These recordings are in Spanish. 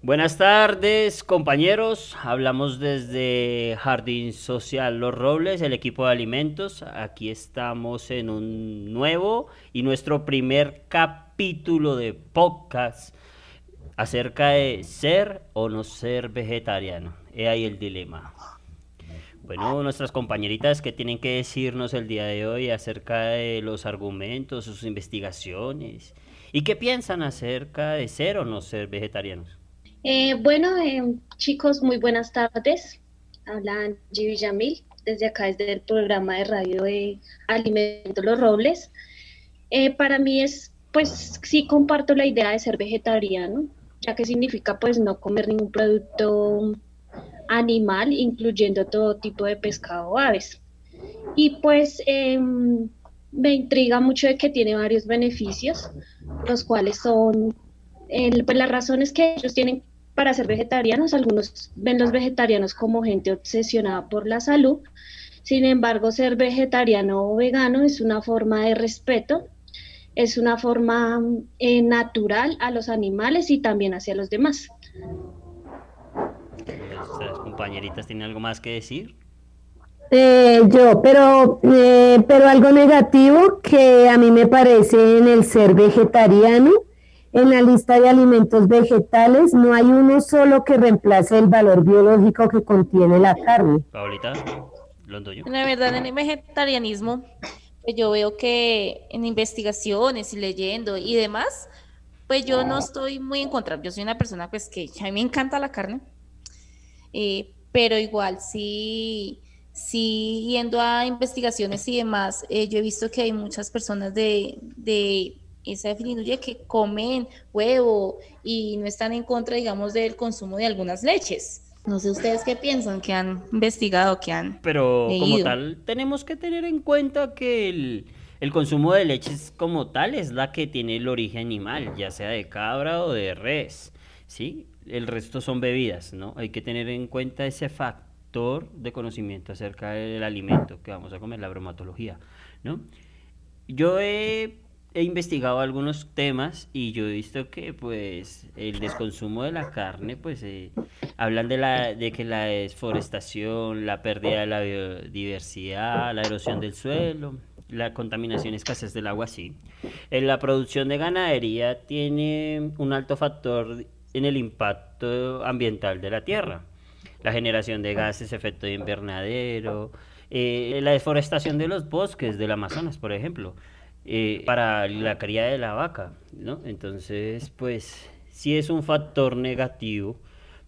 Buenas tardes, compañeros. Hablamos desde Jardín Social Los Robles, el equipo de alimentos. Aquí estamos en un nuevo y nuestro primer capítulo de podcast acerca de ser o no ser vegetariano. He ahí el dilema. Bueno, nuestras compañeritas, ¿qué tienen que decirnos el día de hoy acerca de los argumentos, sus investigaciones? ¿Y qué piensan acerca de ser o no ser vegetarianos? Eh, bueno, eh, chicos, muy buenas tardes. Habla Angie Villamil, desde acá, desde el programa de radio de Alimentos Los Robles. Eh, para mí es, pues sí comparto la idea de ser vegetariano, ya que significa pues no comer ningún producto animal, incluyendo todo tipo de pescado o aves. Y pues em, me intriga mucho de que tiene varios beneficios, los cuales son pues las razones que ellos tienen para ser vegetarianos. Algunos ven los vegetarianos como gente obsesionada por la salud. Sin embargo, ser vegetariano o vegano es una forma de respeto, es una forma eh, natural a los animales y también hacia los demás. ¿Nuestras compañeritas tienen algo más que decir? Eh, yo, pero, eh, pero algo negativo que a mí me parece en el ser vegetariano en la lista de alimentos vegetales no hay uno solo que reemplace el valor biológico que contiene la carne. Paulita, La verdad, en el vegetarianismo, pues yo veo que en investigaciones y leyendo y demás, pues yo no estoy muy en contra. Yo soy una persona pues que a mí me encanta la carne, eh, pero igual sí, sí yendo a investigaciones y demás, eh, yo he visto que hay muchas personas de, de esa definición que comen huevo y no están en contra, digamos, del consumo de algunas leches. No sé ustedes qué piensan, que han investigado, que han. Pero como tal, tenemos que tener en cuenta que el, el, consumo de leches como tal es la que tiene el origen animal, ya sea de cabra o de res. ¿sí? El resto son bebidas, ¿no? Hay que tener en cuenta ese factor de conocimiento acerca del alimento que vamos a comer, la bromatología, ¿no? Yo he investigado algunos temas y yo he visto que pues el desconsumo de la carne pues eh, hablan de la de que la desforestación, la pérdida de la biodiversidad, la erosión del suelo, la contaminación escasez del agua sí. En la producción de ganadería tiene un alto factor en el impacto ambiental de la tierra. La generación de gases, efecto de invernadero, eh, la deforestación de los bosques del Amazonas, por ejemplo eh, para la cría de la vaca, ¿no? Entonces, pues sí es un factor negativo,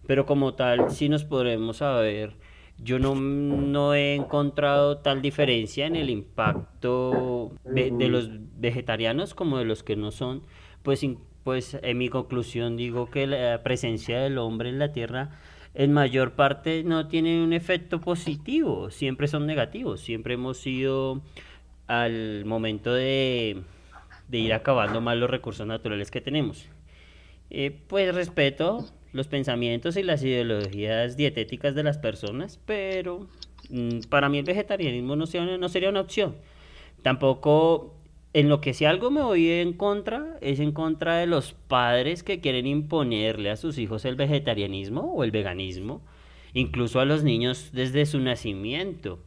pero como tal sí nos podremos saber, yo no, no he encontrado tal diferencia en el impacto de, los vegetarianos como de los que no son, pues, pues en mi conclusión digo que la presencia del hombre en la tierra en mayor parte no tiene un efecto positivo, siempre son negativos, siempre hemos sido al momento de, ir acabando más los recursos naturales que tenemos. Eh, pues respeto los pensamientos y las ideologías dietéticas de las personas, pero mm, para mí el vegetarianismo no, no sería una opción. Tampoco en lo que si algo me voy en contra es en contra de los padres que quieren imponerle a sus hijos el vegetarianismo o el veganismo, incluso a los niños desde su nacimiento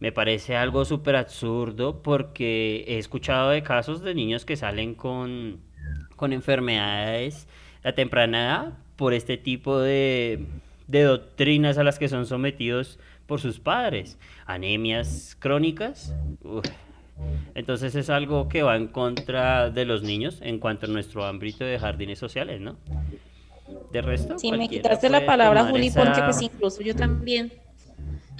me parece algo súper absurdo porque he escuchado de casos de niños que salen con, con enfermedades a temprana edad por este tipo de, de doctrinas a las que son sometidos por sus padres. Anemias crónicas. Entonces es algo que va en contra de los niños en cuanto a nuestro ámbito de jardines sociales, ¿no? De resto. Sí, me quitaste la palabra, Juli, porque pues incluso yo también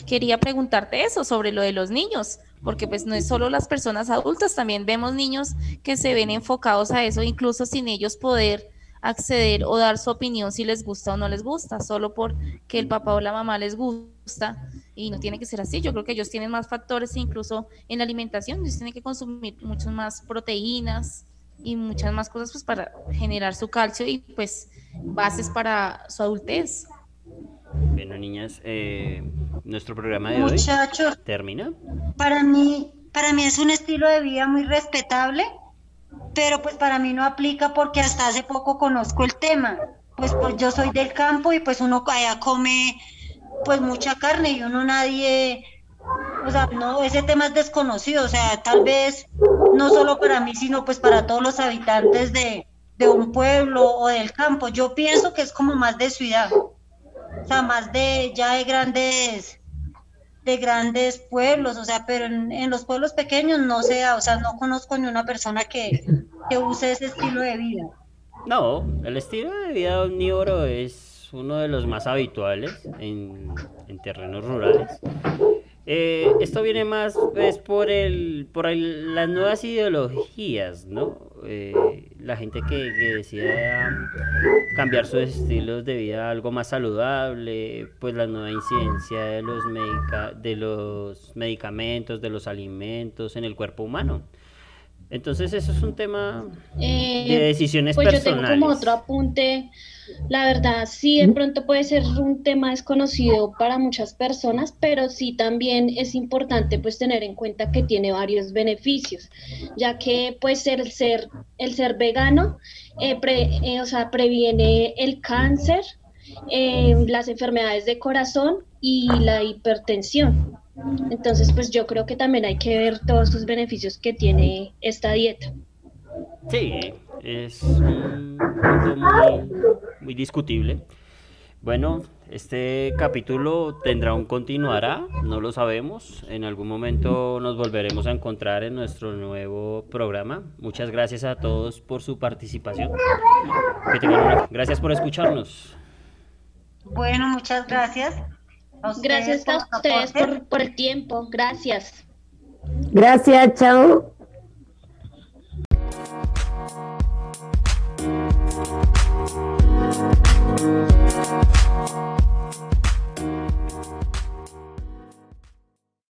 quería preguntarte eso sobre lo de los niños, porque pues no es solo las personas adultas, también vemos niños que se ven enfocados a eso, incluso sin ellos poder acceder o dar su opinión si les gusta o no les gusta, solo porque el papá o la mamá les gusta y no tiene que ser así. Yo creo que ellos tienen más factores incluso en la alimentación, ellos tienen que consumir muchas más proteínas y muchas más cosas pues para generar su calcio y pues bases para su adultez. Bueno, niñas, eh, nuestro programa de hoy termina. Para mí, para mí es un estilo de vida muy respetable, pero pues para mí no aplica porque hasta hace poco conozco el tema. Pues, pues yo soy del campo y pues uno allá come pues mucha carne y uno nadie, o sea, no, ese tema es desconocido, o sea, tal vez no solo para mí, sino pues para todos los habitantes de, de un pueblo o del campo. Yo pienso que es como más de ciudad, o sea, más de ya de grandes de grandes pueblos, o sea, pero en, los pueblos pequeños no sea, o sea, no conozco ni una persona que, que use ese estilo de vida. No, el estilo de vida omnívoro es uno de los más habituales en, en terrenos rurales. Eh, esto viene más pues, por, el, por las nuevas ideologías, ¿no? Eh, la gente que, decide cambiar sus estilos de vida a algo más saludable, pues la nueva incidencia de los, de los medicamentos, de los alimentos en el cuerpo humano. Entonces eso es un tema de eh, decisiones pues personales. Yo tengo como otro apunte. La verdad, sí, de pronto puede ser un tema desconocido para muchas personas, pero sí también es importante pues tener en cuenta que tiene varios beneficios, ya que pues el ser, el ser vegano, eh, eh, o sea, previene el cáncer, las enfermedades de corazón y la hipertensión. Entonces, pues yo creo que también hay que ver todos los beneficios que tiene esta dieta. Sí, es un punto muy, discutible. Bueno, este capítulo tendrá un continuará, no lo sabemos. En algún momento nos volveremos a encontrar en nuestro nuevo programa. Muchas gracias a todos por su participación. Gracias por escucharnos. Bueno, muchas gracias. Gracias a ustedes por, por el tiempo. Gracias. Gracias, chao.